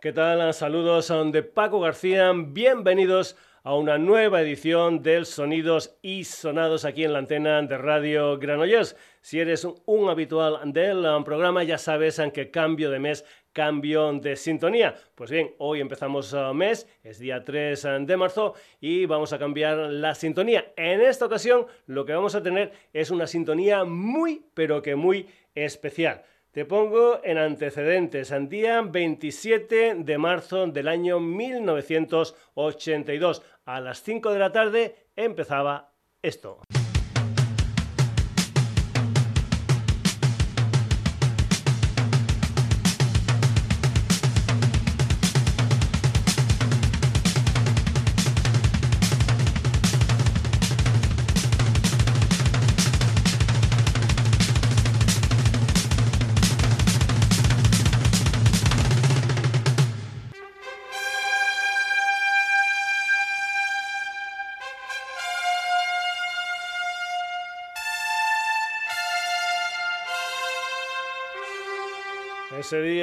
¿Qué tal? Saludos de Paco García. Bienvenidos a una nueva edición del Sonidos y Sonados aquí en la antena de Radio Granollers. Si eres un habitual del programa, ya sabes qué cambio de mes cambio de sintonía. Pues bien, hoy empezamos uh, mes, es día 3 uh, de marzo y vamos a cambiar la sintonía. En esta ocasión lo que vamos a tener es una sintonía muy, pero que muy especial. Te pongo en antecedentes. En día 27 de marzo del año 1982, a las 5 de la tarde, empezaba esto.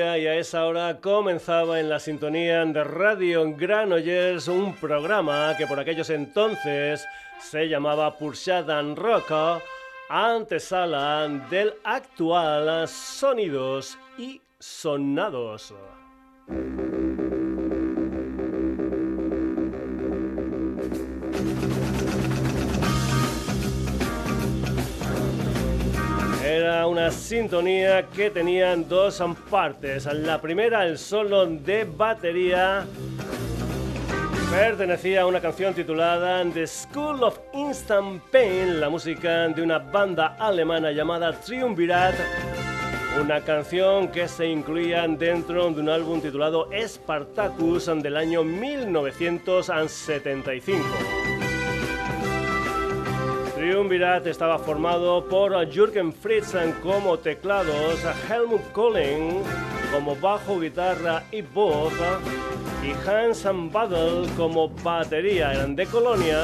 Y a esa hora comenzaba en la sintonía de Radio Granollers un programa que por aquellos entonces se llamaba Purshadan Rock, antesala del actual Sonidos y Sonados. Una sintonía que tenía dos partes. La primera, el solo de batería, pertenecía a una canción titulada The School of Instant Pain, la música de una banda alemana llamada Triumvirat. Una canción que se incluía dentro de un álbum titulado Spartacus del año 1975. Triumvirat estaba formado por Jürgen Fritzen como teclados, Helmut Kohlen como bajo, guitarra y voz y Hans Badel como batería. Eran de Colonia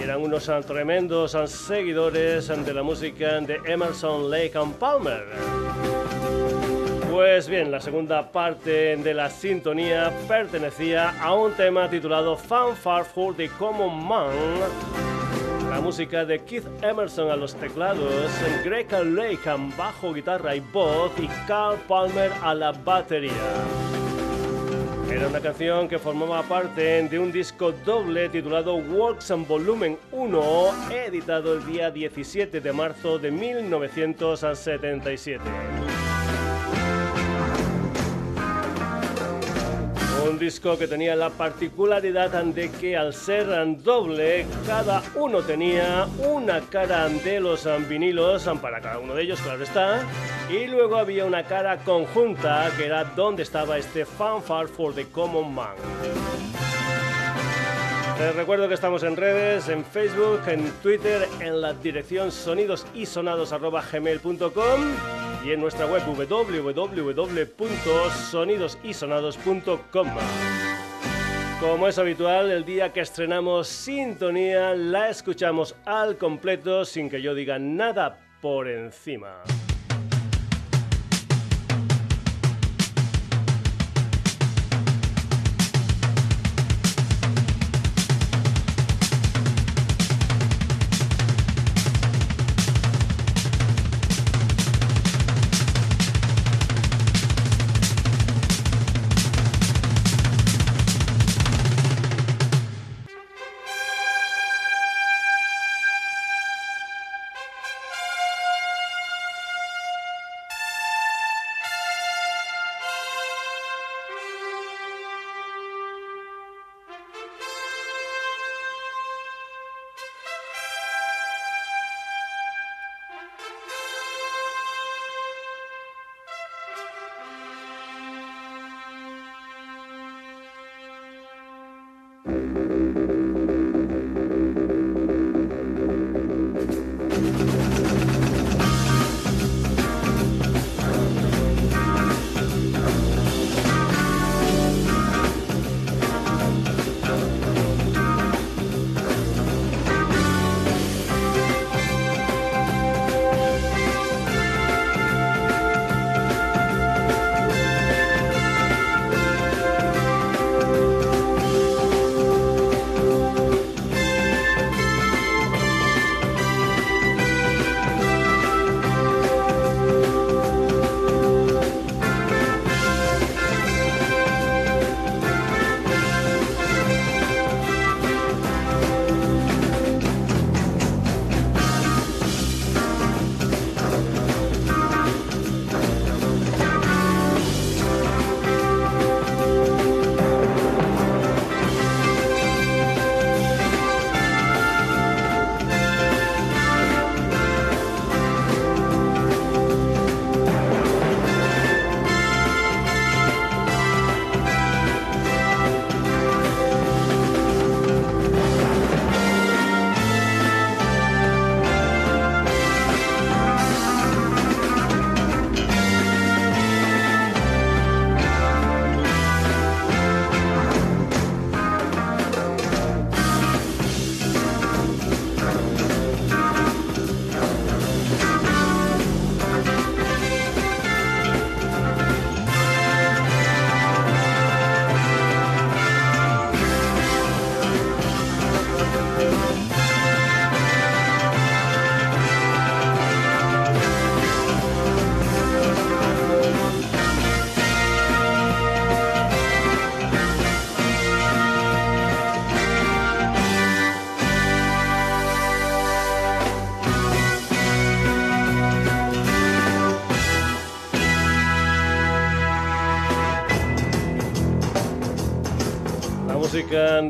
y eran unos tremendos seguidores de la música de Emerson, Lake and Palmer. Pues bien, la segunda parte de la sintonía pertenecía a un tema titulado Fanfare for the Common Man la música de Keith Emerson a los teclados, Greg Lake bajo, guitarra y voz y Carl Palmer a la batería. Era una canción que formaba parte de un disco doble titulado Works and Volumen 1, editado el día 17 de marzo de 1977. Un disco que tenía la particularidad de que al ser doble, cada uno tenía una cara de los vinilos, para cada uno de ellos, claro está, y luego había una cara conjunta que era donde estaba este Fanfare for the Common Man. Les recuerdo que estamos en redes, en Facebook, en Twitter, en la dirección sonidosisonados.gmail.com y en nuestra web www.sonidosisonados.com. Como es habitual, el día que estrenamos Sintonía la escuchamos al completo sin que yo diga nada por encima.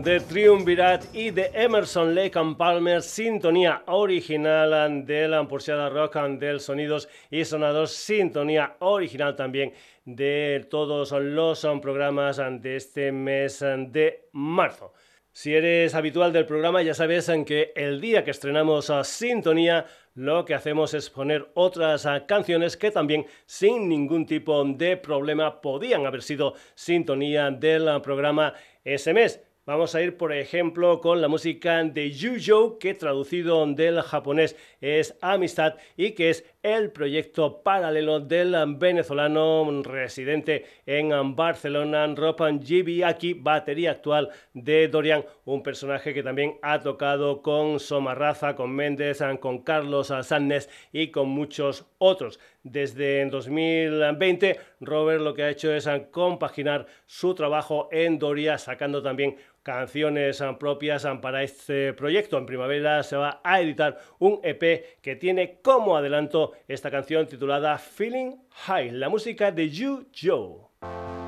De Triumvirat y de Emerson Lake and Palmer, sintonía original de la Porciada Rock and del Sonidos y Sonados, sintonía original también de todos los programas de este mes de marzo. Si eres habitual del programa, ya sabes en que el día que estrenamos a Sintonía, lo que hacemos es poner otras canciones que también sin ningún tipo de problema podían haber sido sintonía del programa ese mes. Vamos a ir, por ejemplo, con la música de Yujo, que traducido del japonés es Amistad y que es el proyecto paralelo del venezolano residente en Barcelona, Ropan Gibiaki, batería actual de Dorian, un personaje que también ha tocado con Somarraza, con Méndez, con Carlos Sannes y con muchos otros. Desde 2020, Robert lo que ha hecho es compaginar su trabajo en Doria, sacando también canciones propias para este proyecto. En primavera se va a editar un EP que tiene como adelanto esta canción titulada Feeling High, la música de Yu Joe.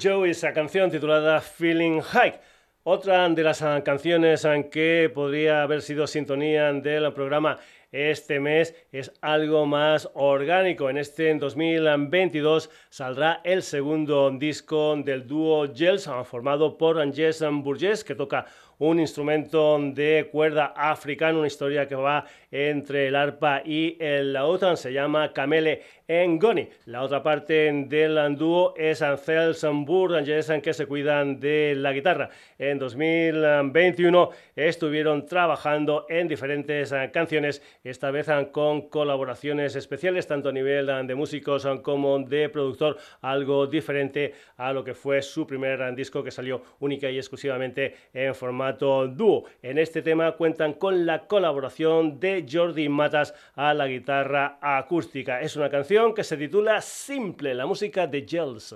Joe esa canción titulada Feeling High. Otra de las canciones en que podría haber sido sintonía del programa este mes es algo más orgánico. En este 2022 saldrá el segundo disco del dúo Gels, formado por Jess Burgess, que toca un instrumento de cuerda africano, una historia que va entre el arpa y el laúd, se llama Camele Ngoni. La otra parte del dúo es Ansel en que se cuidan de la guitarra. En 2021 estuvieron trabajando en diferentes canciones, esta vez con colaboraciones especiales, tanto a nivel de músicos como de productor, algo diferente a lo que fue su primer disco que salió única y exclusivamente en formato dúo. En este tema cuentan con la colaboración de Jordi Matas a la guitarra acústica. Es una canción que se titula Simple, la música de Gels.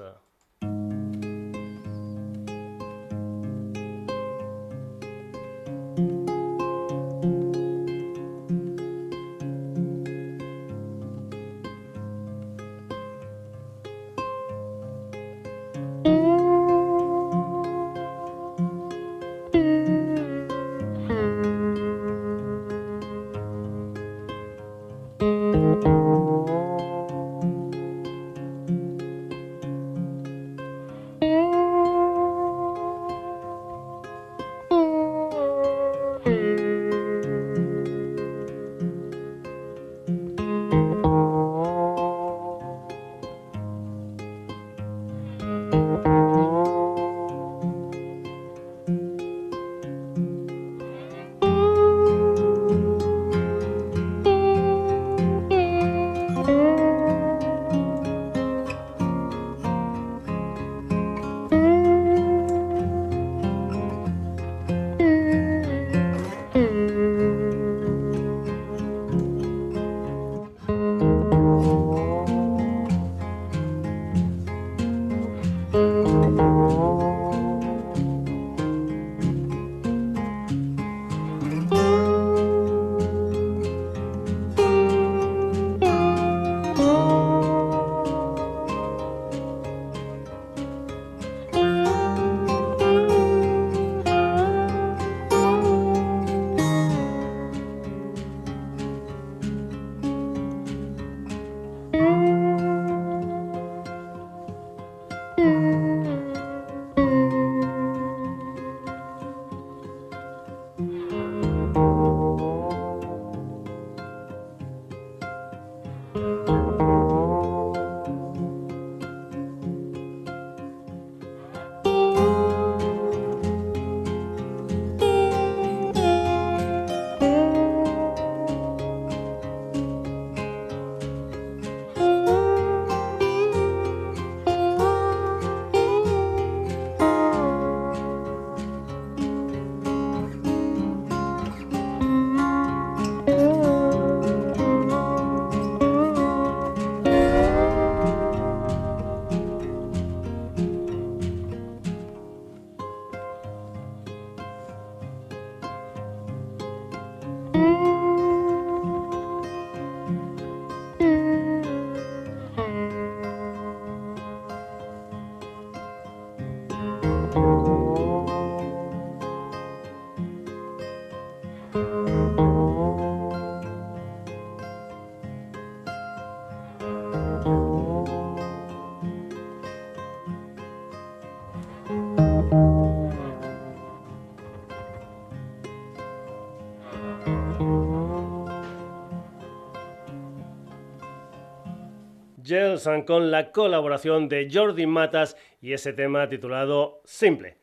Con la colaboración de Jordi Matas y ese tema titulado Simple.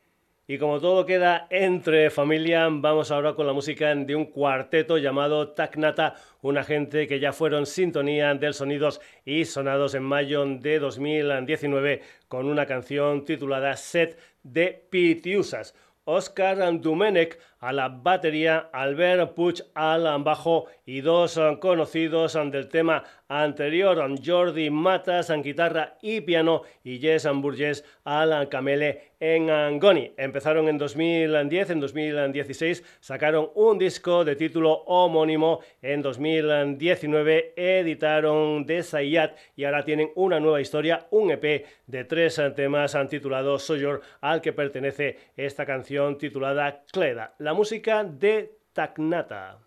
Y como todo queda entre familia, vamos ahora con la música de un cuarteto llamado Tacnata, una gente que ya fueron sintonía del Sonidos y Sonados en mayo de 2019 con una canción titulada Set de Pitiusas. Oscar Dumenech a la batería, Albert Puch al bajo y dos conocidos del tema anterior. Jordi Matas en guitarra y piano y Jess Burgess al camele en Angoni. Empezaron en 2010, en 2016 sacaron un disco de título homónimo, en 2019 editaron Desayat y ahora tienen una nueva historia, un EP de tres temas titulado Soyor, al que pertenece esta canción titulada Cleda, la música de Tacnata.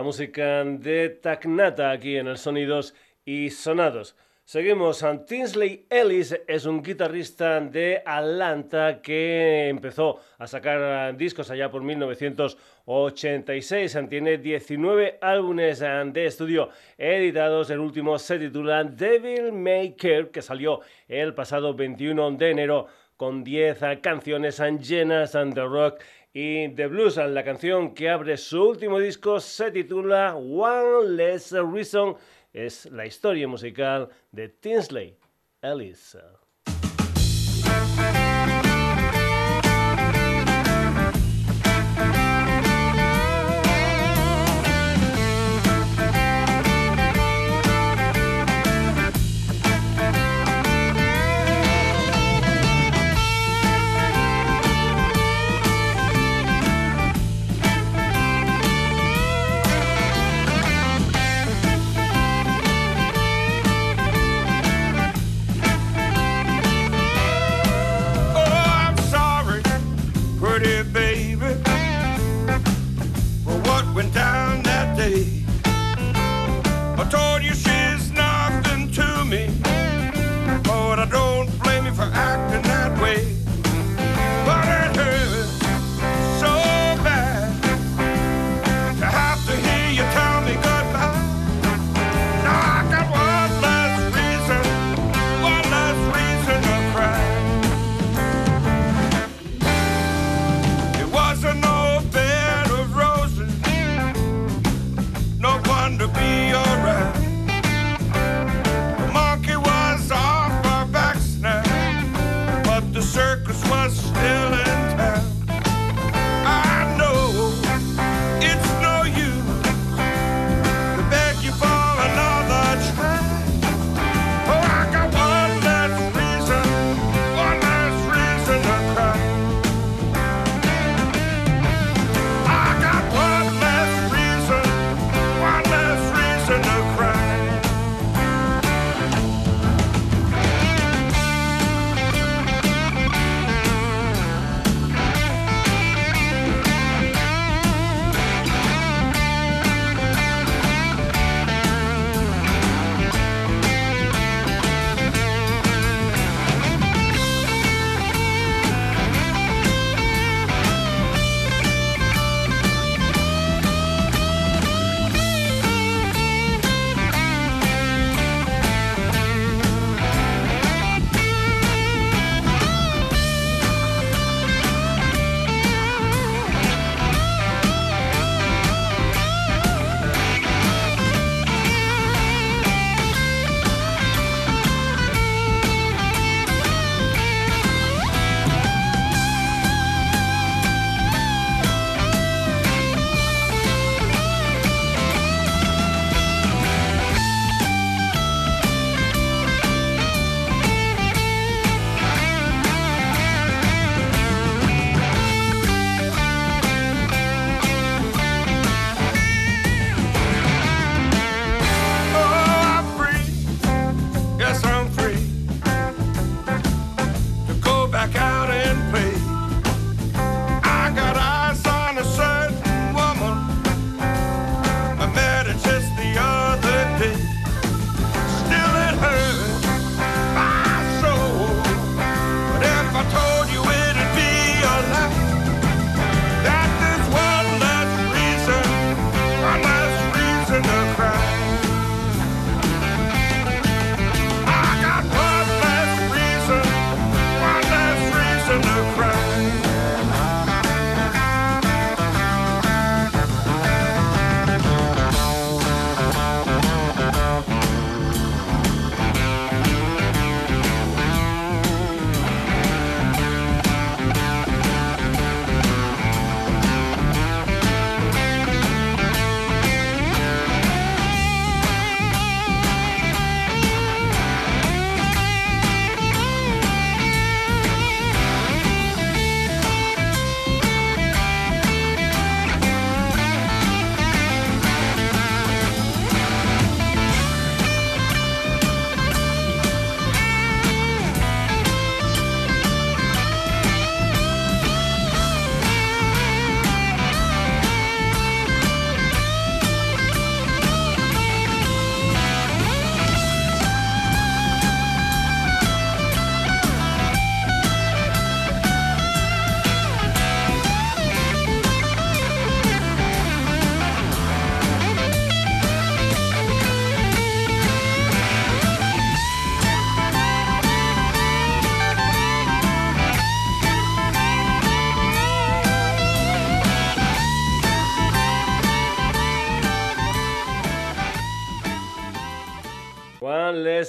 La música de Tacnata aquí en el Sonidos y Sonados. Seguimos. Tinsley Ellis es un guitarrista de Atlanta que empezó a sacar discos allá por 1986. Tiene 19 álbumes de estudio editados. El último se titula Devil May Care, que salió el pasado 21 de enero con 10 canciones llenas de rock y The Blues. La canción que abre su último disco se titula One Less Reason. Es la historia musical de Tinsley Ellis.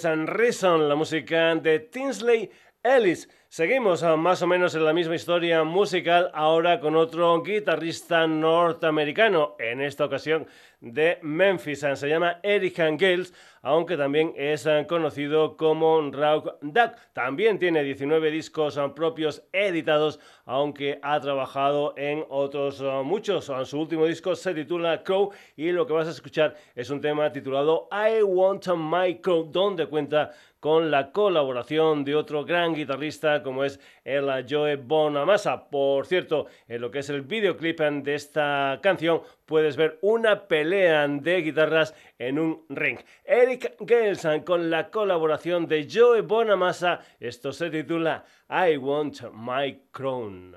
And Reason, la música de Tinsley Ellis. Seguimos ah, más o menos en la misma historia musical, ahora con otro guitarrista norteamericano, en esta ocasión de Memphis. Se llama Eric Gales, aunque también es ah, conocido como Rock Duck. También tiene 19 discos ah, propios editados, aunque ha trabajado en otros muchos. Su último disco se titula Crow y lo que vas a escuchar es un tema titulado I Want My Crow, donde cuenta con la colaboración de otro gran guitarrista como es el Joe Bonamassa. Por cierto, en lo que es el videoclip de esta canción puedes ver una pelea de guitarras en un ring. Eric Gelson con la colaboración de Joe Bonamassa. Esto se titula I Want My Crown.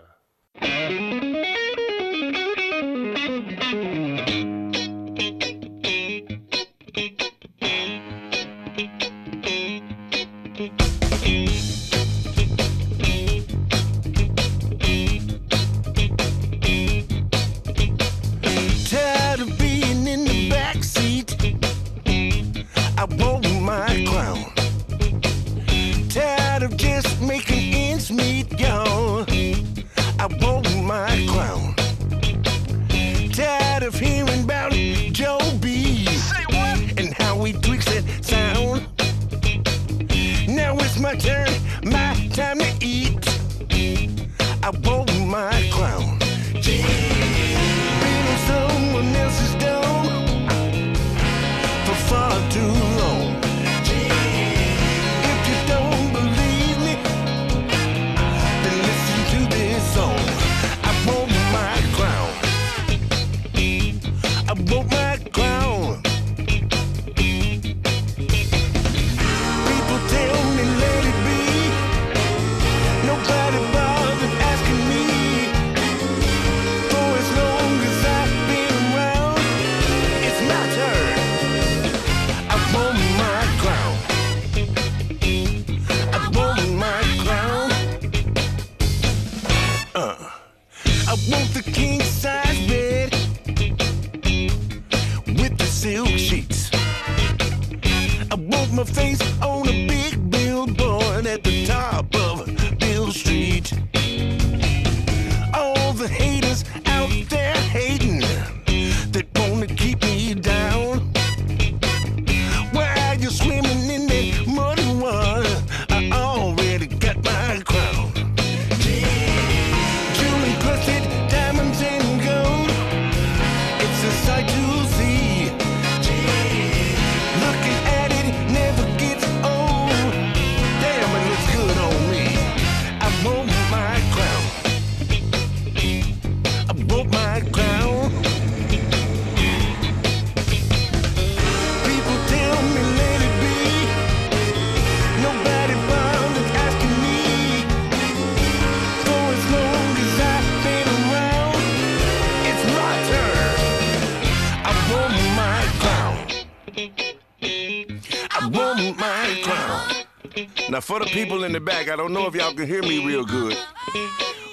For the people in the back, I don't know if y'all can hear me real good,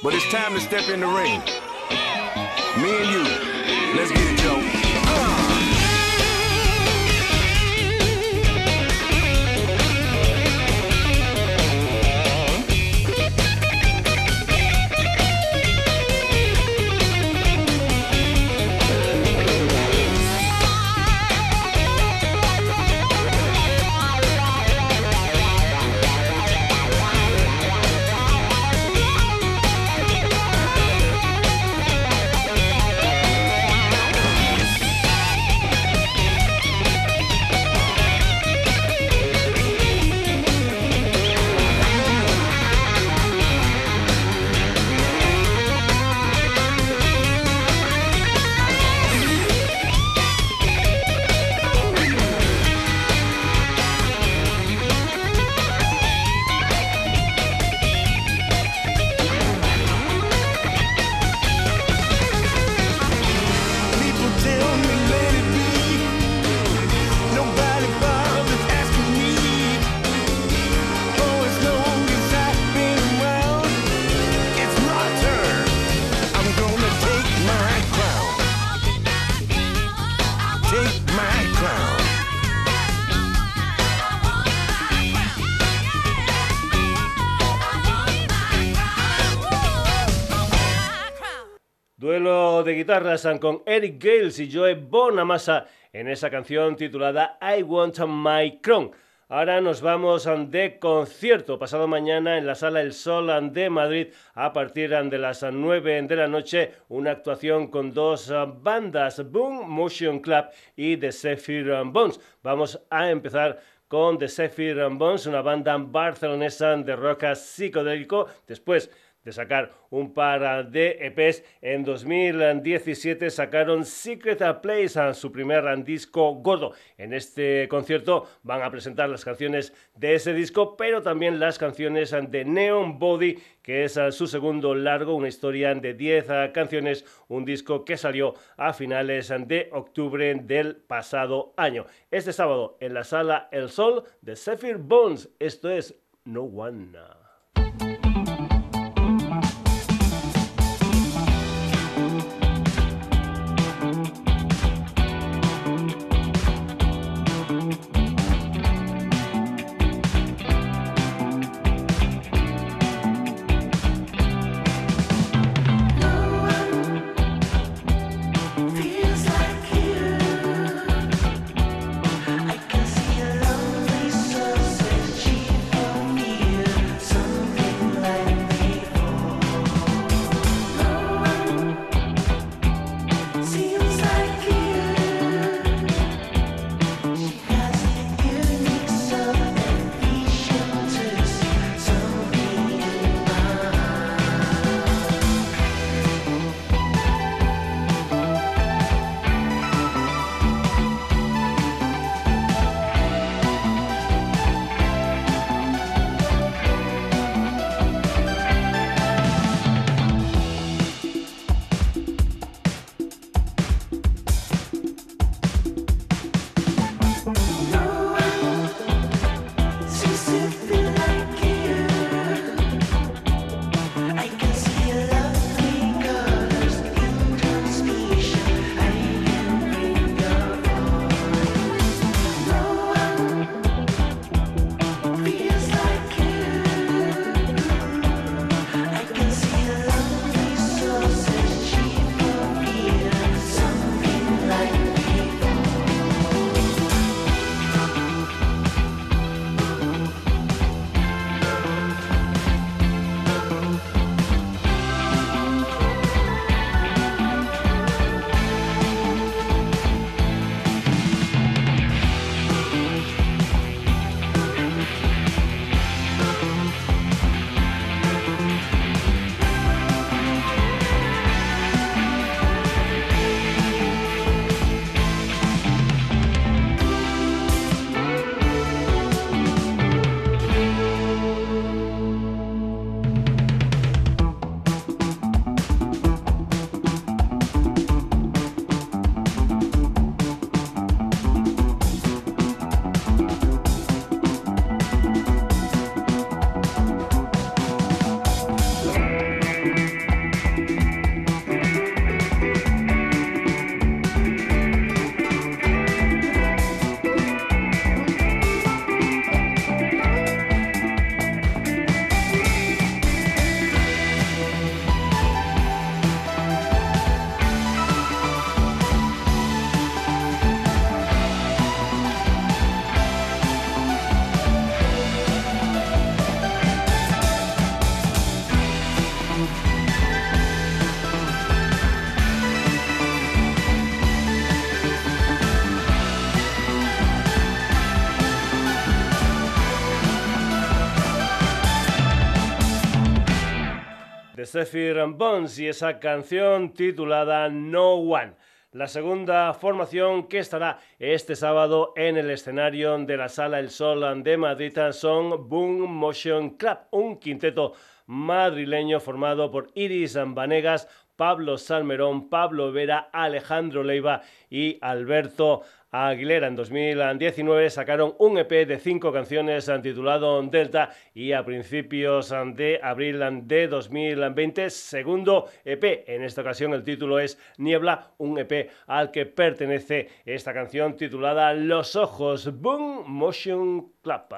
but it's time to step in the ring. Me and you, con Eric Gales y Joe Bonamassa en esa canción titulada I Want My Crown. Ahora nos vamos de concierto pasado mañana en la sala El Sol de Madrid a partir de las 9 de la noche. Una actuación con dos bandas, Boom Motion Club y The Zephyr Bones. Vamos a empezar con The Zephyr Bones, una banda barcelonesa de rock psicodélico. Después de sacar un par de EPs. En 2017 sacaron Secret Place, su primer disco gordo. En este concierto van a presentar las canciones de ese disco, pero también las canciones de Neon Body, que es su segundo largo, una historia de 10 canciones, un disco que salió a finales de octubre del pasado año. Este sábado en la sala El Sol de Zephyr Bones, esto es No One. Zephyr Bones y esa canción titulada No One. La segunda formación que estará este sábado en el escenario de la Sala El Sol de Madrid son Boom Motion Club, un quinteto madrileño formado por Iris Vanegas, Pablo Salmerón, Pablo Vera, Alejandro Leiva y Alberto Aguilera. En 2019 sacaron un EP de cinco canciones titulado Delta y a principios de abril de 2020, segundo EP. En esta ocasión el título es Niebla, un EP al que pertenece esta canción titulada Los Ojos Boom Motion Clap.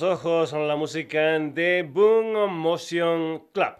Los ojos la música de Boom Motion Club.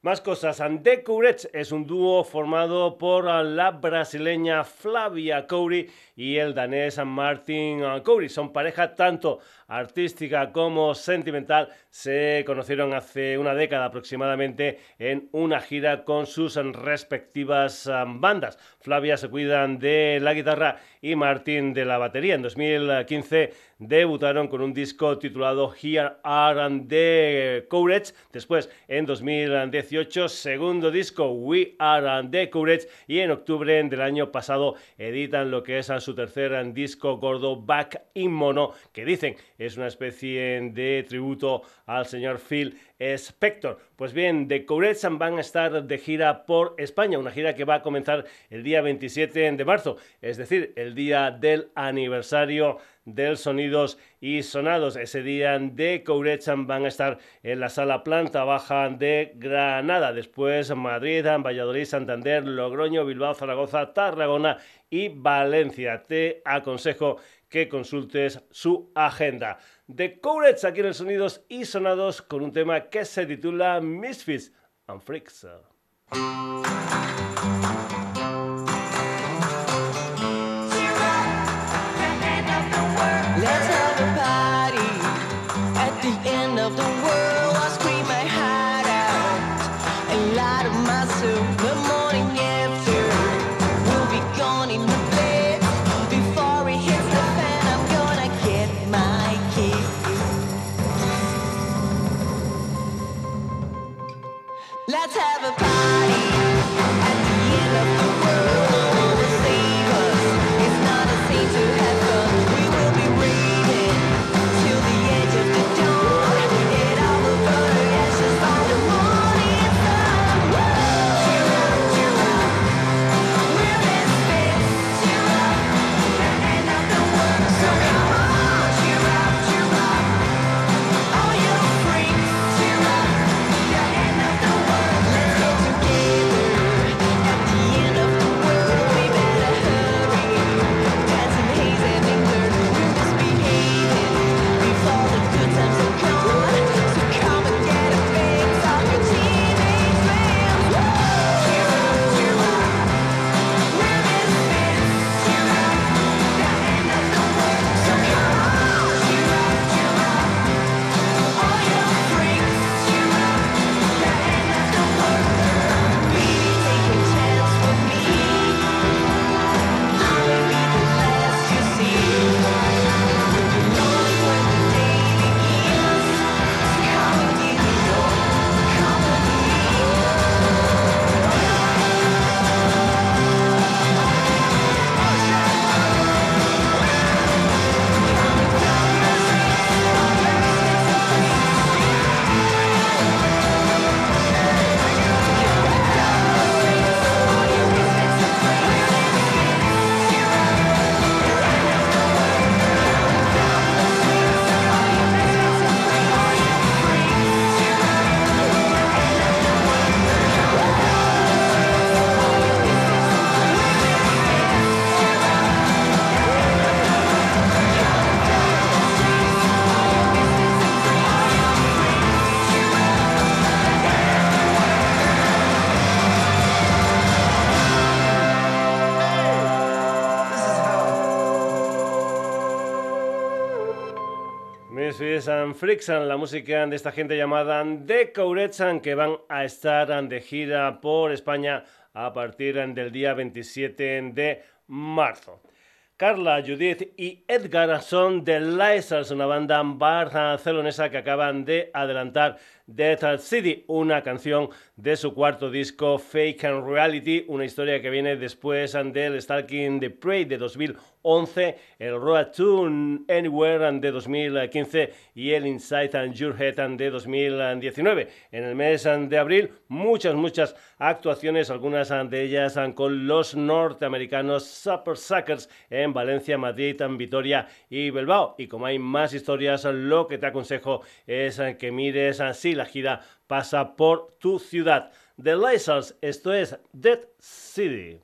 Más cosas. The Courage es un dúo formado por la brasileña Flavia Coury y el danés Martin Coury. Son pareja tanto artística como sentimental, se conocieron hace una década aproximadamente en una gira con sus respectivas um, bandas. Flavia se cuidan de la guitarra y Martin de la batería. En 2015 debutaron con un disco titulado Here Are the Courage. Después, en 2018, segundo disco We Are the Courage. Y en octubre del año pasado editan lo que es su tercer disco gordo Back in Mono, que dicen es una especie de tributo al señor Phil Spector. Pues bien, The Courettes van a estar de gira por España, una gira que va a comenzar el día 27 de marzo, es decir, el día del aniversario del Sonidos y Sonados. Ese día de Courechan van a estar en la sala planta baja de Granada, después Madrid, Valladolid, Santander, Logroño, Bilbao, Zaragoza, Tarragona y Valencia. Te aconsejo que consultes su agenda. The Courage aquí en Sonidos y Sonados con un tema que se titula Misfits and Freaks. Frixan, la música de esta gente llamada The Couretsan, que van a estar de gira por España a partir del día 27 de marzo. Carla, Judith y Edgar son The Lizards, una banda barcelonesa que acaban de adelantar Death City, una canción de su cuarto disco Fake and Reality, una historia que viene después del Stalking the Prey de 2011, el Road to Anywhere de 2015 y el Inside and Your Head de 2019. En el mes de abril, muchas, muchas actuaciones, algunas de ellas con los norteamericanos Super Suckers en Valencia, Madrid, Vitoria y Bilbao. Y como hay más historias, lo que te aconsejo es que mires si la gira pasa por tu ciudad. The Lizards, esto es Dead City.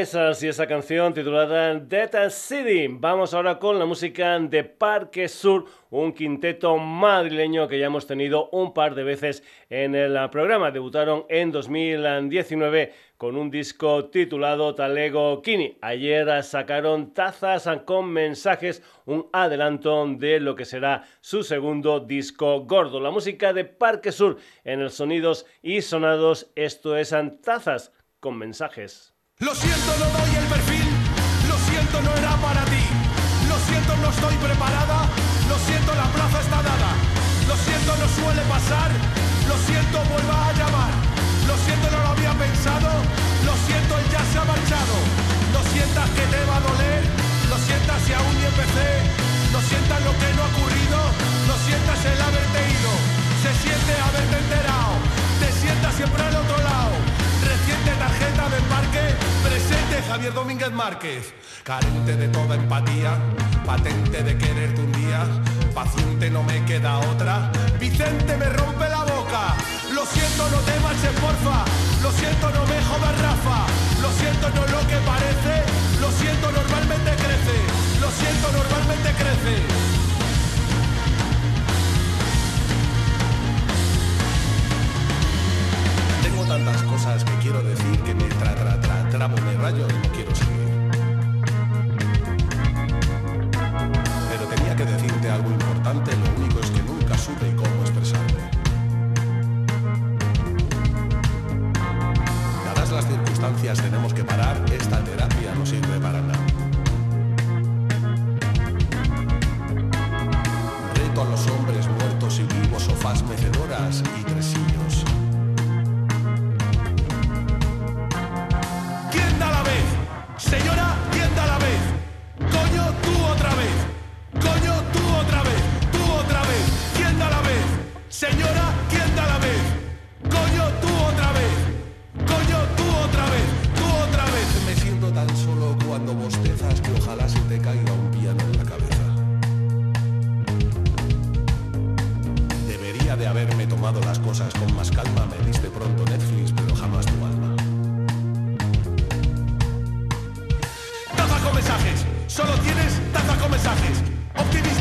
Lizards y esa canción titulada Dead City. Vamos ahora con la música de Parque Sur, un quinteto madrileño que ya hemos tenido un par de veces en el programa. Debutaron en 2019 con un disco titulado Talego Kini. Ayer sacaron tazas con mensajes, un adelanto de lo que será su segundo disco gordo. La música de Parque Sur en el Sonidos y Sonados, esto es Tazas con mensajes. Lo siento, no doy el perfil. Lo siento, no era para ti. Lo siento, no estoy preparada. Lo siento, la plaza está dada. Lo siento, no suele pasar. Lo siento, vuelva a llamar. Lo siento, no lo había pensado. Lo siento, él ya se ha marchado. No sientas que te va a doler. Lo sientas si aún ni empecé. No sientas lo que no ha ocurrido. Lo sientas el haberte ido. Se siente haberte enterado. Te sientas siempre al otro lado Tarjeta de parque, presente Javier Domínguez Márquez. Carente de toda empatía, patente de quererte un día, paciente no me queda otra. Vicente me rompe la boca, lo siento no te marches porfa, lo siento no me jodas Rafa, lo siento no lo que parece, lo siento normalmente crece, lo siento normalmente crece. Tantas cosas que quiero decir que me tra tra tra tramo de rayo y no quiero seguir. Pero tenía que decirte algo importante, lo único es que nunca supe cómo expresarlo. Dadas las circunstancias tenemos que parar, esta terapia no sirve para nada. Reto a los hombres muertos y vivos, sofás mecedoras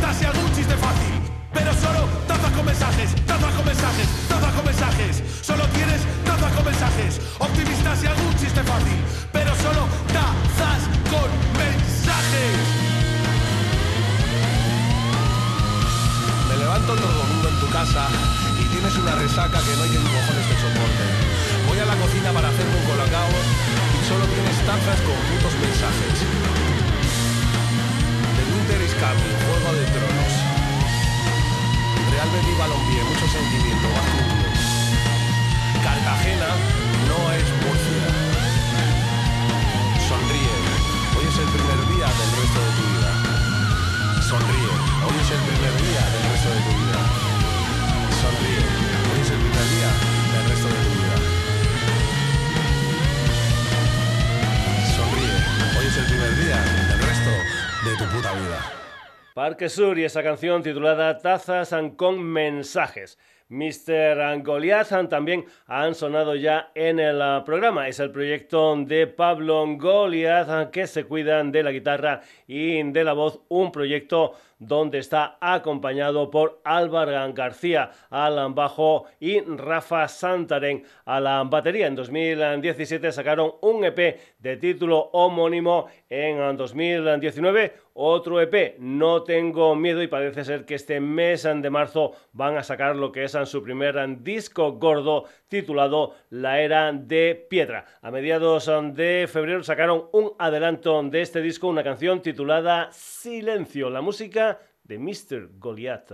Optimistas y algún chiste fácil. Pero solo taza con mensajes, taza con mensajes, taza con mensajes. Solo tienes taza con mensajes. Optimistas y algún chiste fácil. Pero solo tazas con mensajes. Me levanto todo domingo en tu casa y tienes una resaca que no hay en cojones de soporte. Voy a la cocina para hacerme un colacao y solo tienes tazas con putos mensajes. Cambio, Juego de Tronos. Real Betis Balompié, mucho sentimiento, Cartagena no es Murcia. Parque Sur y esa canción titulada Tazas con mensajes. Mr. Goliath también han sonado ya en el ah, programa. Es el proyecto de Pablo Goliath que se cuidan de la guitarra y de la voz. Un proyecto donde está acompañado por Álvaro García al bajo y Rafa Santaren a la batería. En 2017 sacaron un EP de título homónimo. En 2019 otro EP, No tengo miedo y parece ser que este mes de marzo van a sacar lo que es su primer disco gordo titulado La Era de Piedra. A mediados de febrero sacaron un adelanto de este disco, una canción titulada Silencio, la música de Mr. Goliath.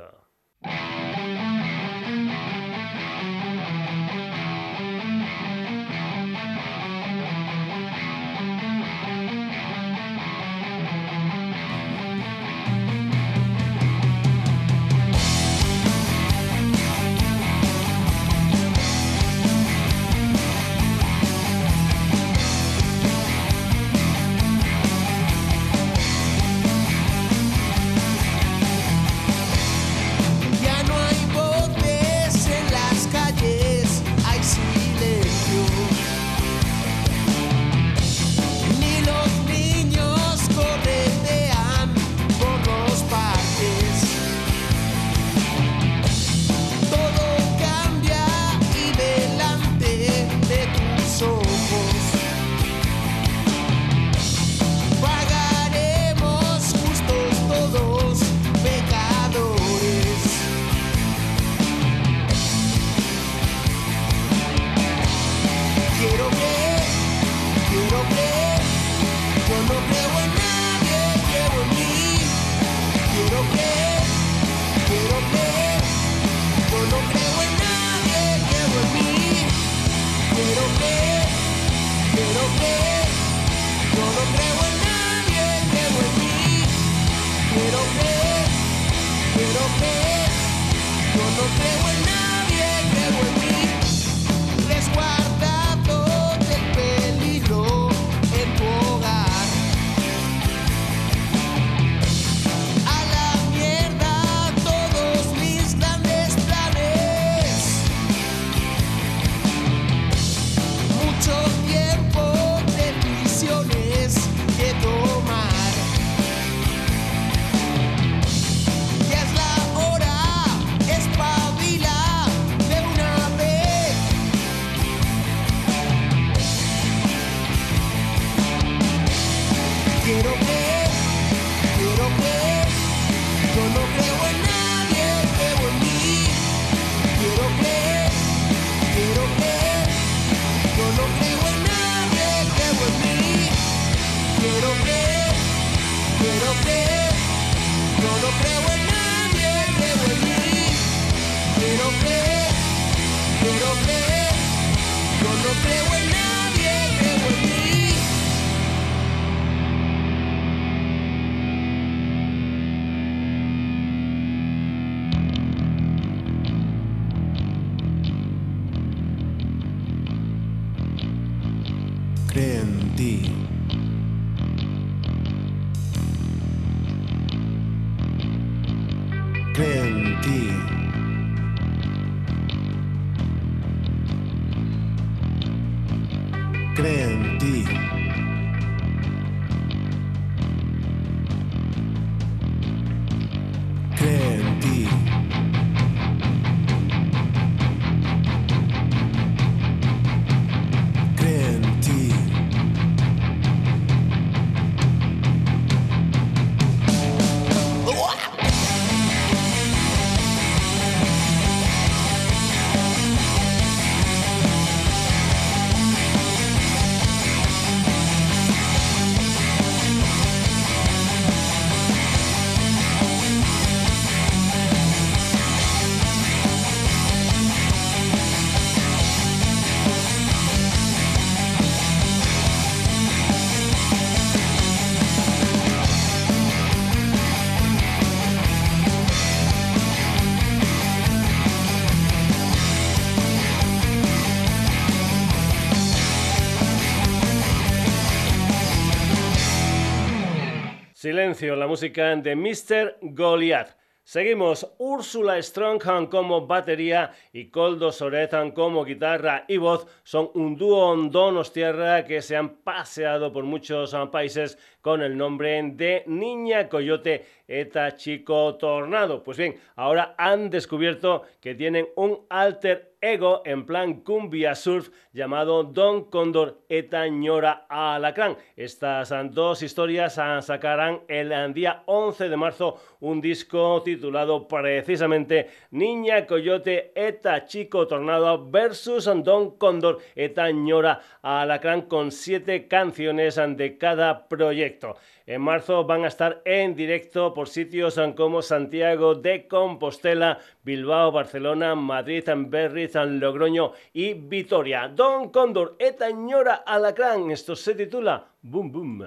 Silencio, la música de Mr. Goliath. Seguimos Úrsula Strongham como batería y Coldo Soretan como guitarra y voz. Son un dúo donos tierra que se han paseado por muchos países con el nombre de Niña Coyote Eta Chico Tornado. Pues bien, ahora han descubierto que tienen un alter ego en plan cumbia surf llamado Don Condor Eta Ñora Alacrán. Estas dos historias sacarán el día 11 de marzo un disco titulado precisamente Niña Coyote Eta Chico Tornado versus Don Condor Eta Ñora Alacrán con siete canciones de cada proyecto. En marzo van a estar en directo por sitios como Santiago de Compostela, Bilbao, Barcelona, Madrid, Berriz, Logroño y Vitoria. Don Cóndor, Etañora Alacrán. Esto se titula Boom Boom.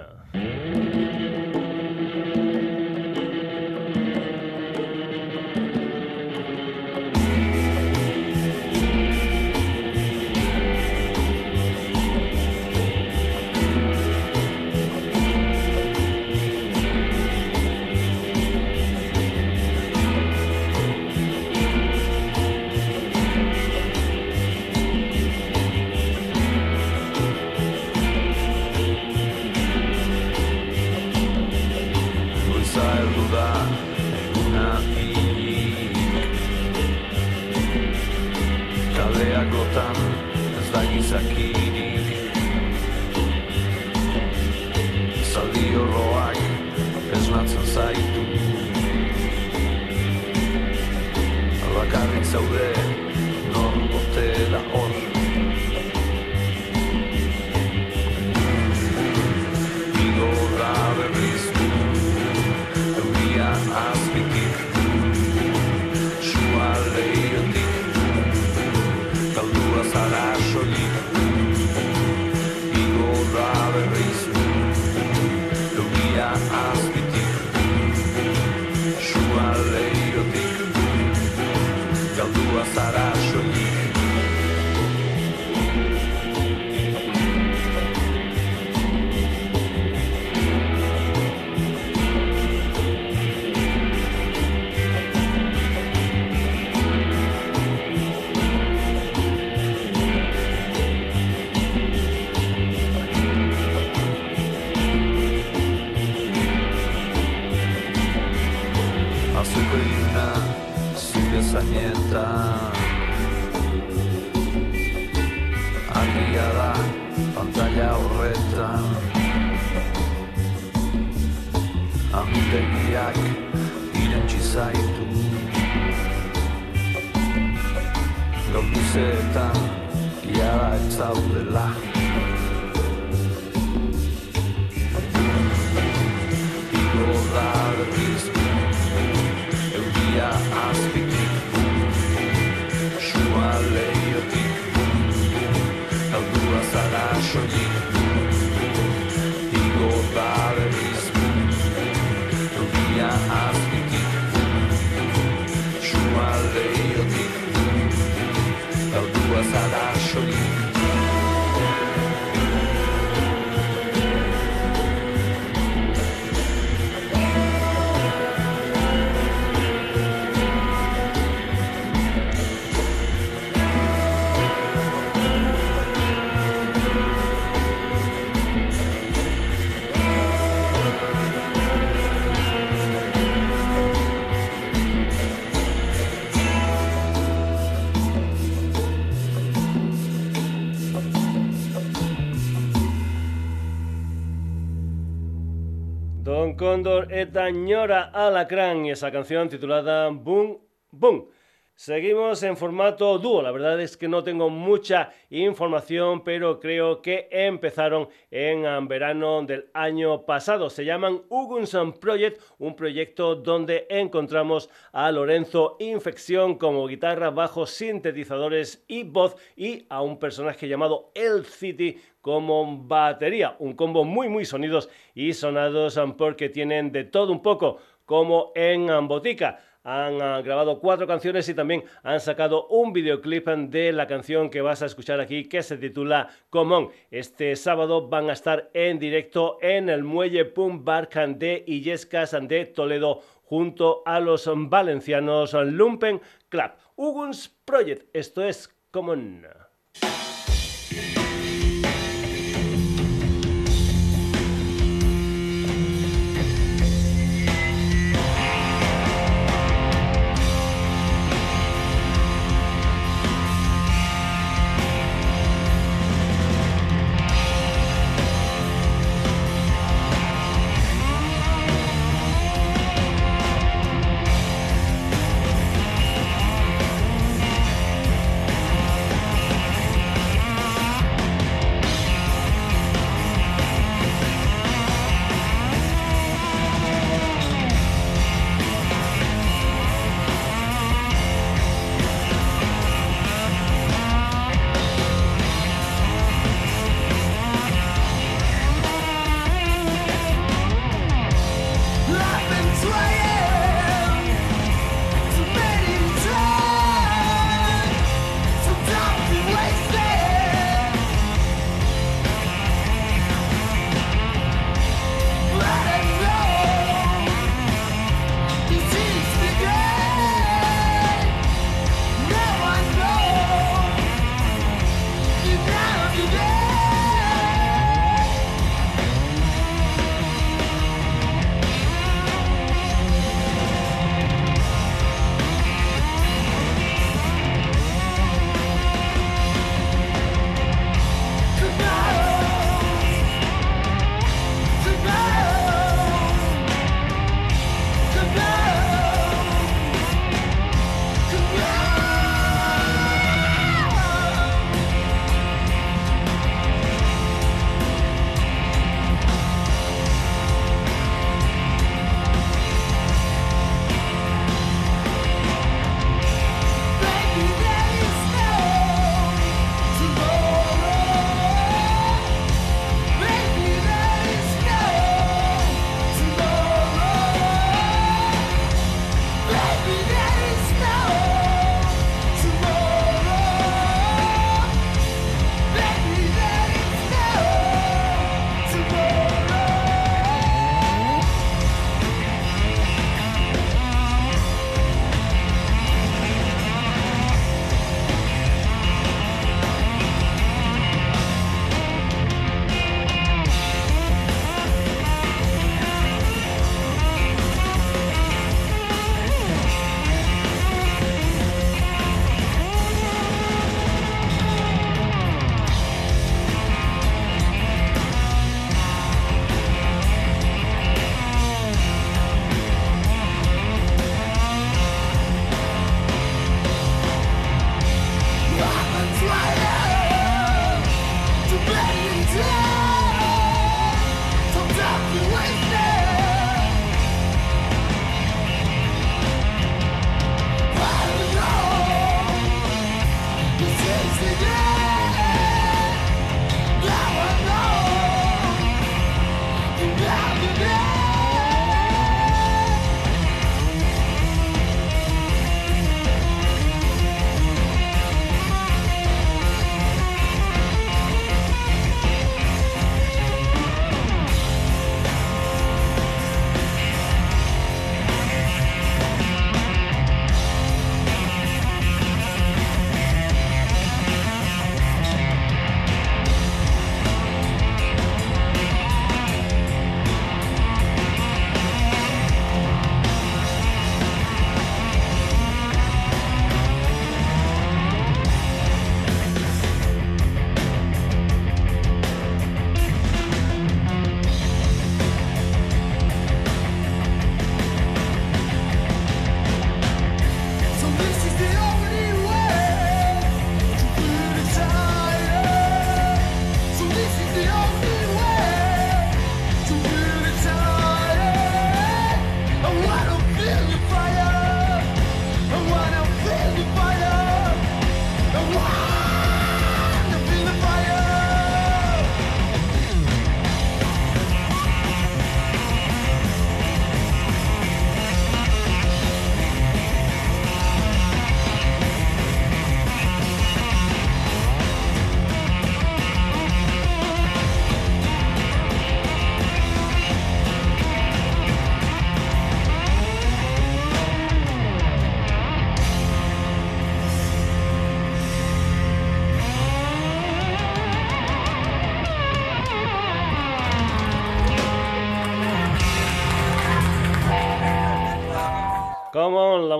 away. love the. Eta Ñora Alacrán y esa canción titulada Boom Boom. Seguimos en formato dúo. La verdad es que no tengo mucha información, pero creo que empezaron en verano del año pasado. Se llaman Ugunson Project, un proyecto donde encontramos a Lorenzo Infección como guitarra, bajo, sintetizadores y voz y a un personaje llamado El City como batería. Un combo muy muy sonidos y sonados um, porque tienen de todo un poco como en um, Botica han uh, grabado cuatro canciones y también han sacado un videoclip de la canción que vas a escuchar aquí que se titula Common. Este sábado van a estar en directo en el Muelle Pum Bar de Illescas de Toledo junto a los valencianos Lumpen Club. Uguns Project, esto es Common.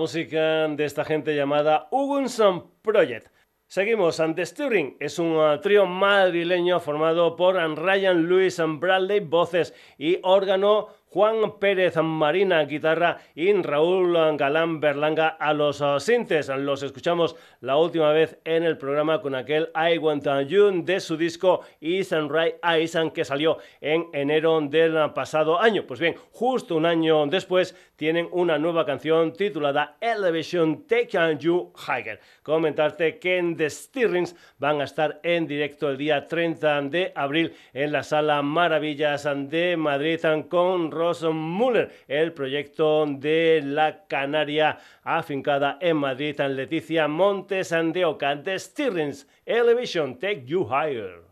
Música de esta gente llamada Ugunson Project. Seguimos, ante Stirring es un trío madrileño formado por Ryan Lewis Bradley, voces y órgano, Juan Pérez Marina, guitarra y Raúl Galán Berlanga a los uh, sintes. Los escuchamos la última vez en el programa con aquel I Want You de su disco Ethan Right Isan que salió en enero del pasado año. Pues bien, justo un año después tienen una nueva canción titulada Elevation Take You Higher. Comentarte que en The Stirrings van a estar en directo el día 30 de abril en la sala Maravillas de Madrid con Ross Muller, el proyecto de la Canaria afincada en Madrid, en Leticia Montes de Oca, de Stirrings, Elevation Take You Higher.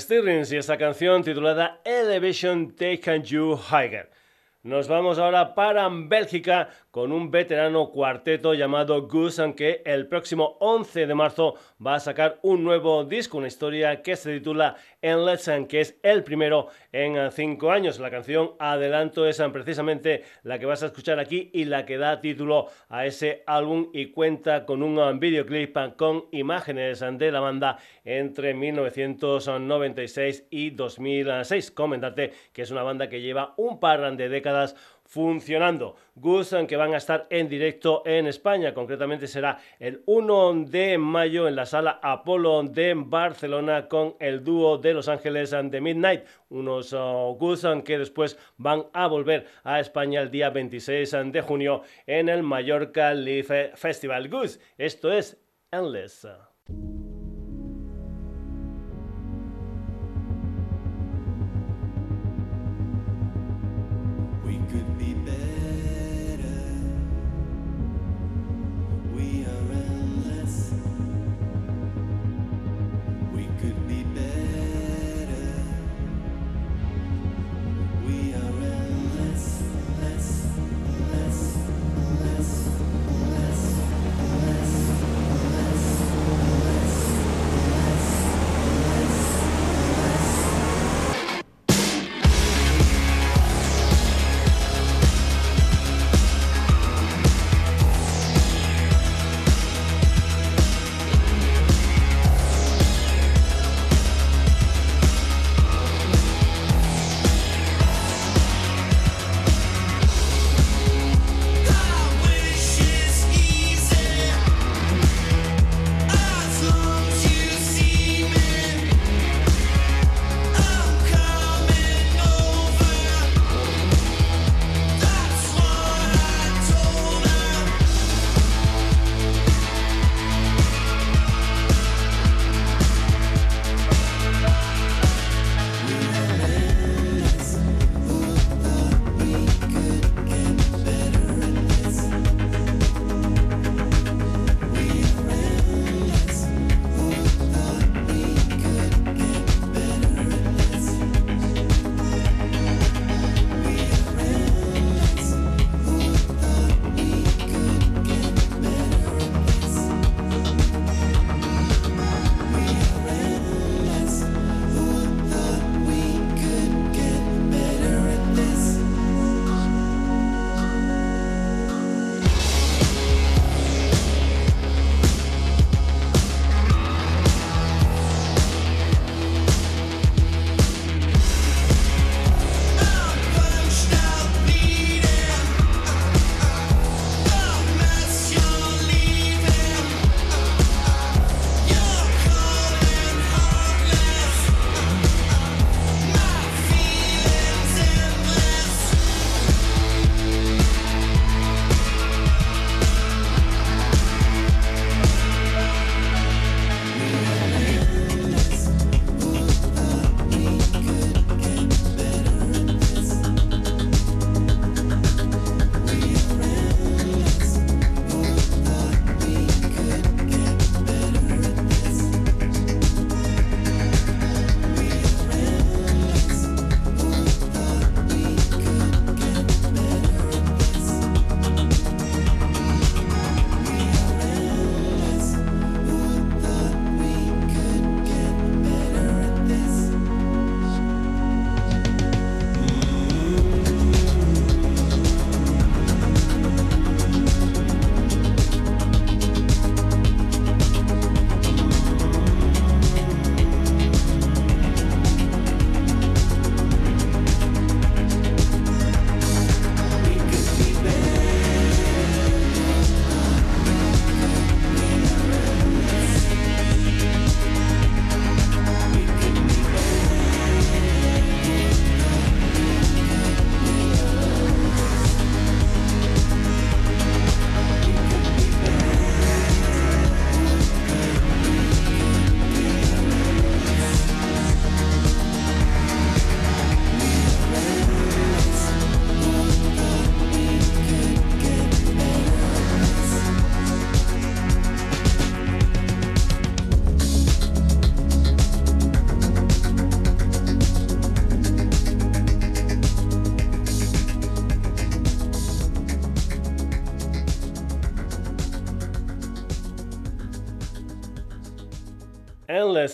Stirrings y esta canción titulada Elevation Take You Higher. Nos vamos ahora para Bélgica con un veterano cuarteto llamado Goose, aunque el próximo 11 de marzo va a sacar un nuevo disco, una historia que se titula Endless, que es el primero en cinco años. La canción Adelanto es precisamente la que vas a escuchar aquí y la que da título a ese álbum y cuenta con un videoclip con imágenes de la banda entre 1996 y 2006. Comentarte que es una banda que lleva un par de décadas funcionando. Gusan que van a estar en directo en España, concretamente será el 1 de mayo en la sala Apolo de Barcelona con el dúo de Los Ángeles and the Midnight, unos uh, Gusan que después van a volver a España el día 26 de junio en el Mallorca Live Festival. Gus, esto es Endless.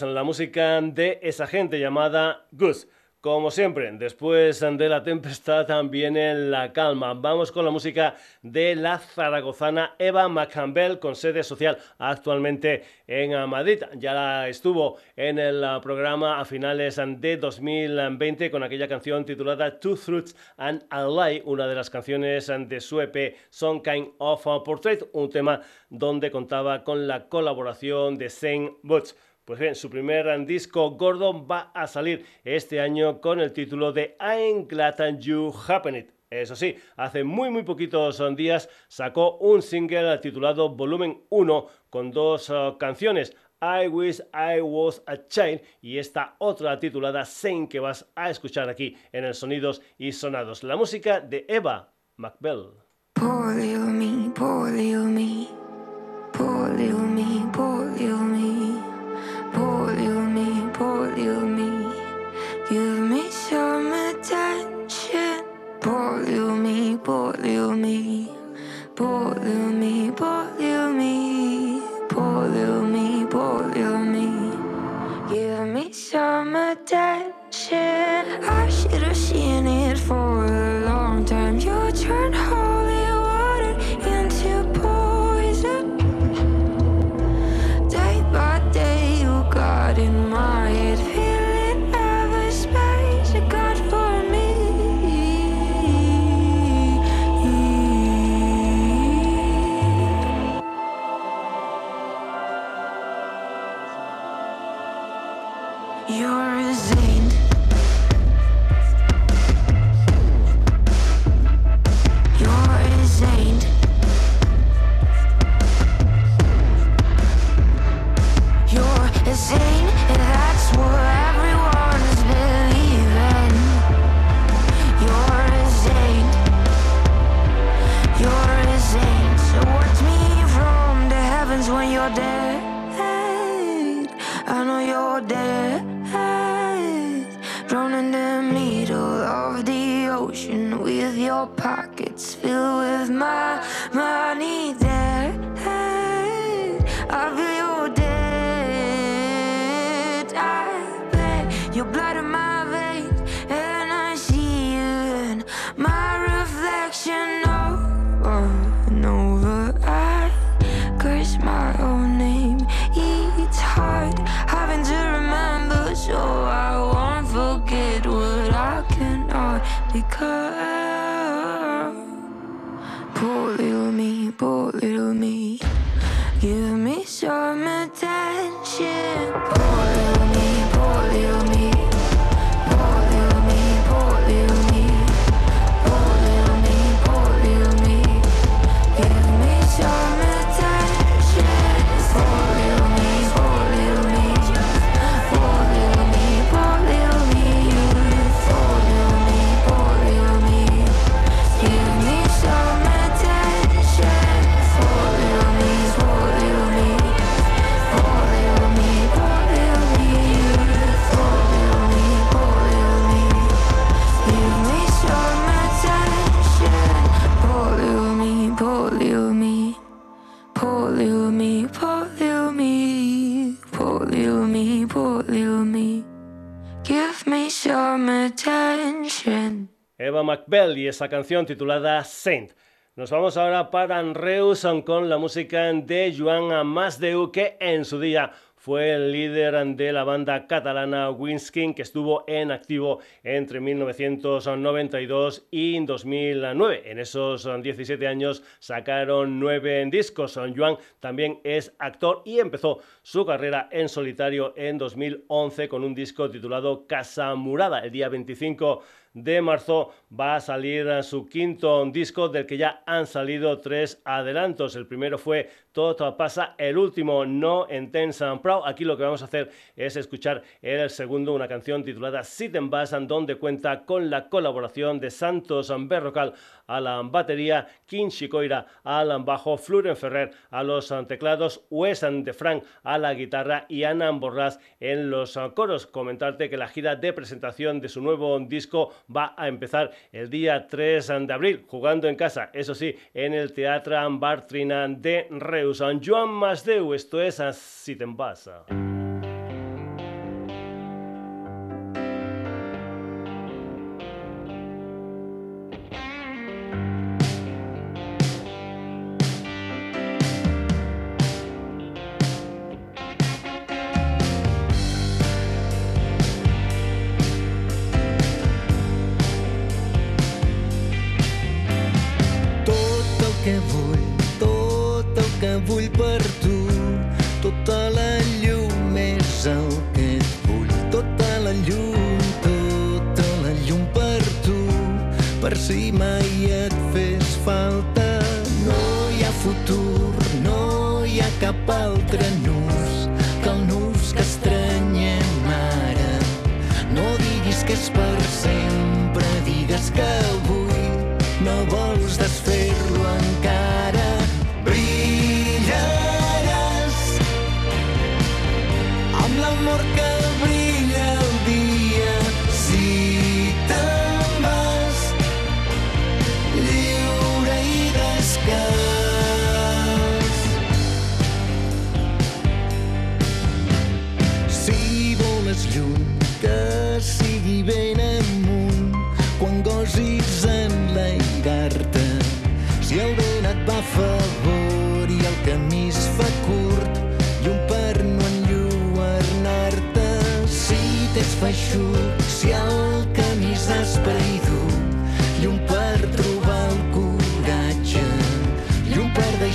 Endless, la música de esa gente llamada Goose. Como siempre, después de la tempestad viene la calma. Vamos con la música de la zaragozana Eva McCampbell, con sede social actualmente en Madrid. Ya estuvo en el programa a finales de 2020 con aquella canción titulada Two Fruits and a Lie, una de las canciones de su EP Some Kind of a Portrait, un tema donde contaba con la colaboración de Saint Butch. Pues bien, su primer disco gordo va a salir este año con el título de I'm Glad You Happen It. Eso sí, hace muy muy poquitos días sacó un single titulado Volumen 1 con dos uh, canciones, I Wish I Was a Child y esta otra titulada Saint que vas a escuchar aquí en el Sonidos y Sonados. La música de Eva McBell. Me, me, me, me. Poor little me, poor little me. Give me some attention. Poor little me, poor little me. Poor y esa canción titulada Saint. Nos vamos ahora para Reus con la música de Joan Amasdeu, que en su día fue el líder de la banda catalana Winskin, que estuvo en activo entre 1992 y 2009. En esos 17 años sacaron nueve discos. Joan también es actor y empezó su carrera en solitario en 2011 con un disco titulado Casa Murada. El día 25 de marzo va a salir su quinto disco del que ya han salido tres adelantos. El primero fue Todo pasa, el último No Intense and Proud. Aquí lo que vamos a hacer es escuchar el segundo, una canción titulada Sit and Bass, donde cuenta con la colaboración de Santos Berrocal a la batería, King Chicoira al bajo, Fluren Ferrer a los teclados, Wes de Frank a la guitarra y Ana Borrás en los coros. Comentarte que la gira de presentación de su nuevo disco va a empezar el día 3 de abril, jugando en casa, eso sí, en el Teatro Bartrina de Reus. Joan Masdeu, esto es Así te pasa.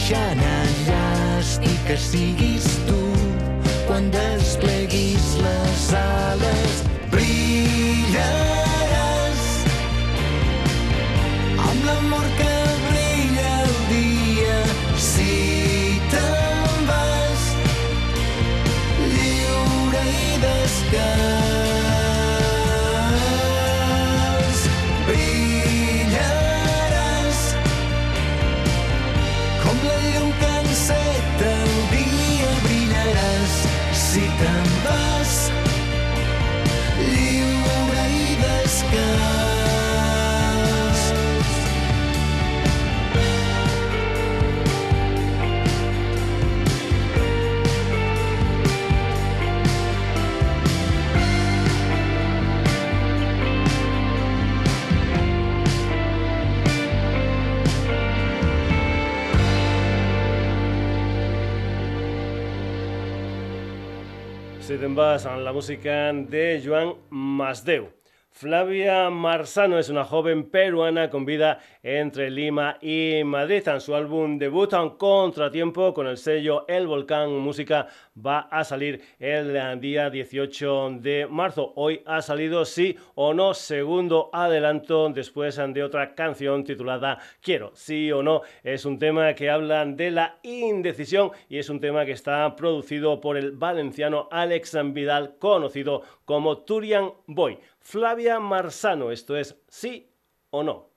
ja enllàs i que sigui A la música de Joan Masdeu. Flavia Marsano es una joven peruana con vida entre Lima y Madrid. En su álbum debut, un contratiempo con el sello El Volcán Música, va a salir el día 18 de marzo. Hoy ha salido sí o no, segundo adelanto después de otra canción titulada Quiero, sí o no. Es un tema que habla de la indecisión y es un tema que está producido por el valenciano Alex Vidal, conocido como Turian Boy. Flavia Marsano, esto es sí o no.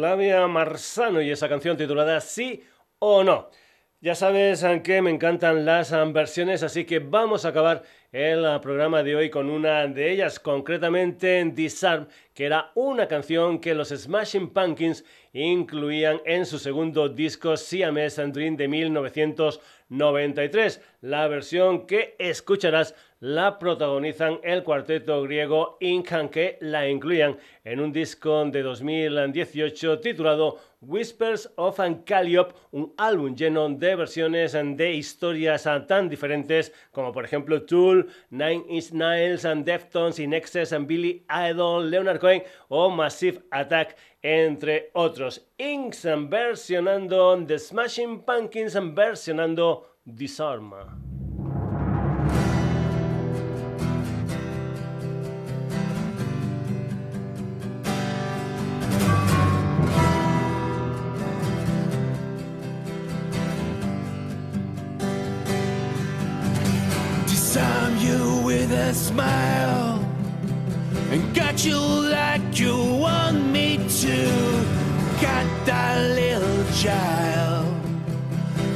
Flavia Marsano y esa canción titulada Sí o No. Ya sabes que me encantan las versiones, así que vamos a acabar el programa de hoy con una de ellas, concretamente Disarm, que era una canción que los Smashing Pumpkins incluían en su segundo disco Siamese and Dream de 1993. La versión que escucharás la protagonizan el cuarteto griego Incan que la incluían en un disco de 2018 titulado Whispers of Calliope, un álbum lleno de versiones de historias tan diferentes como por ejemplo Tool, Nine Inch Nails, Deftones, In Excess, and Billy Idol, Leonard Cohen o Massive Attack, entre otros. Inks versionando The Smashing Pumpkins versionando Disarm. A smile and got you like you want me to. Got that little child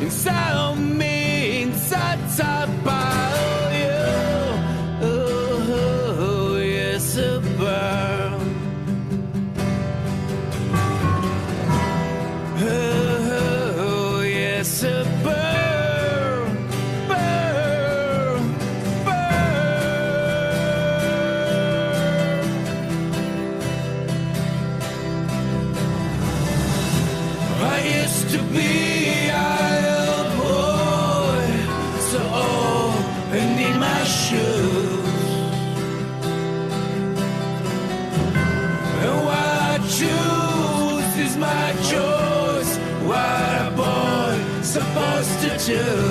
inside to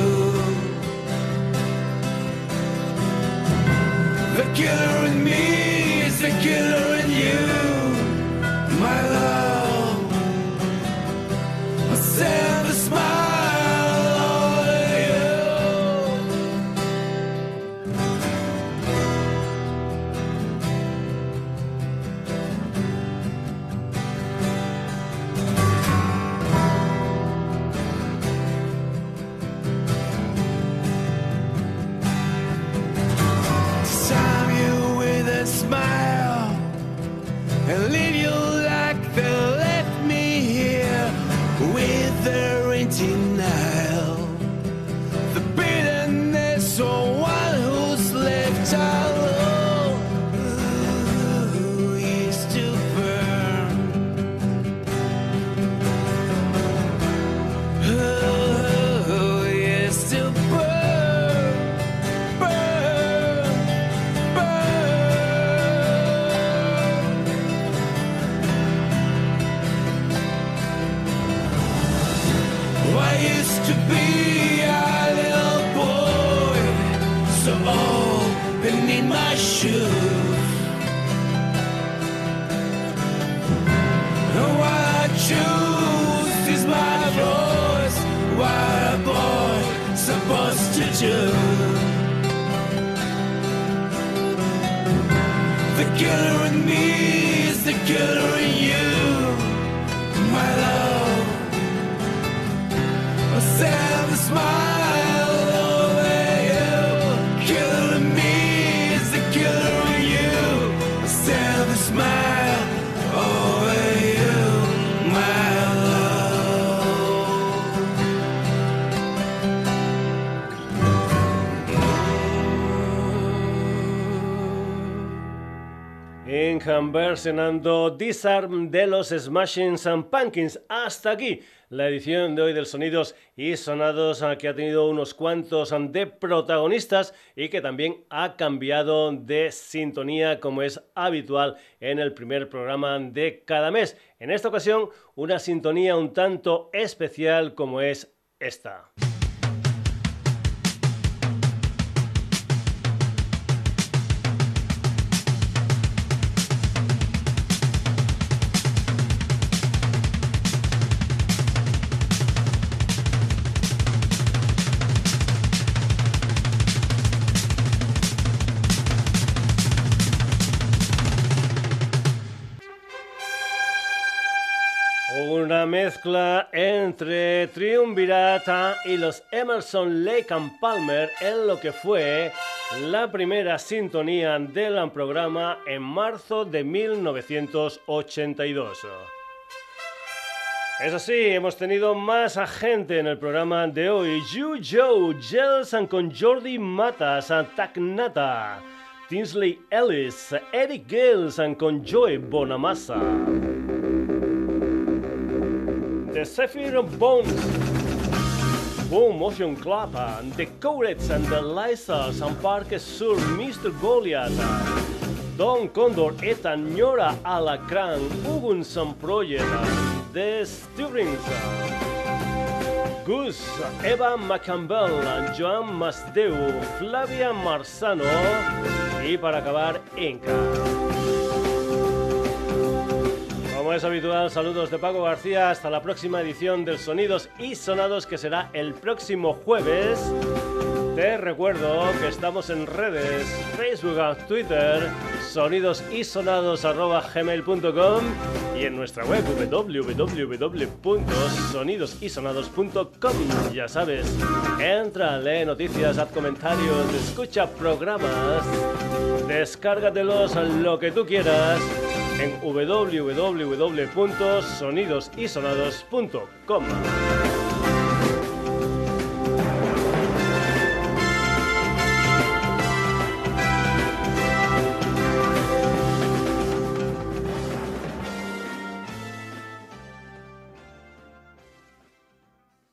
Ingham versionando Disarm de los Smashing Pumpkins. Hasta aquí la edición de hoy del Sonidos y Sonados que ha tenido unos cuantos de protagonistas y que también ha cambiado de sintonía como es habitual en el primer programa de cada mes. En esta ocasión una sintonía un tanto especial como es esta. Mezcla entre Triumvirata y los Emerson Lake and Palmer en lo que fue la primera sintonía del programa en marzo de 1982. Eso sí, hemos tenido más gente en el programa de hoy. Yu Joe, Gelson con Jordi Matas, Taknata, Tinsley Ellis, Eric Gales con Joey Bonamassa. The Zephyr Bones, Boom Motion Club, The Courets and the Lysars and Parque Sur, Mr. Goliath, Don Condor eta Ñora Alacrán, Ugunson Project, The Stirrings, Gus, Eva McCampbell, Joan Masdeu, Flavia Marzano. Y para acabar, Inca es habitual, saludos de Paco García. Hasta la próxima edición del Sonidos y Sonados, que será el próximo jueves. Te recuerdo que estamos en redes, Facebook, Twitter, sonidosisonados.gmail.com y en nuestra web www.sonidosisonados.com. Ya sabes, entra, lee noticias, haz comentarios, escucha programas, descárgatelos lo que tú quieras en www.sonidosisonados.com.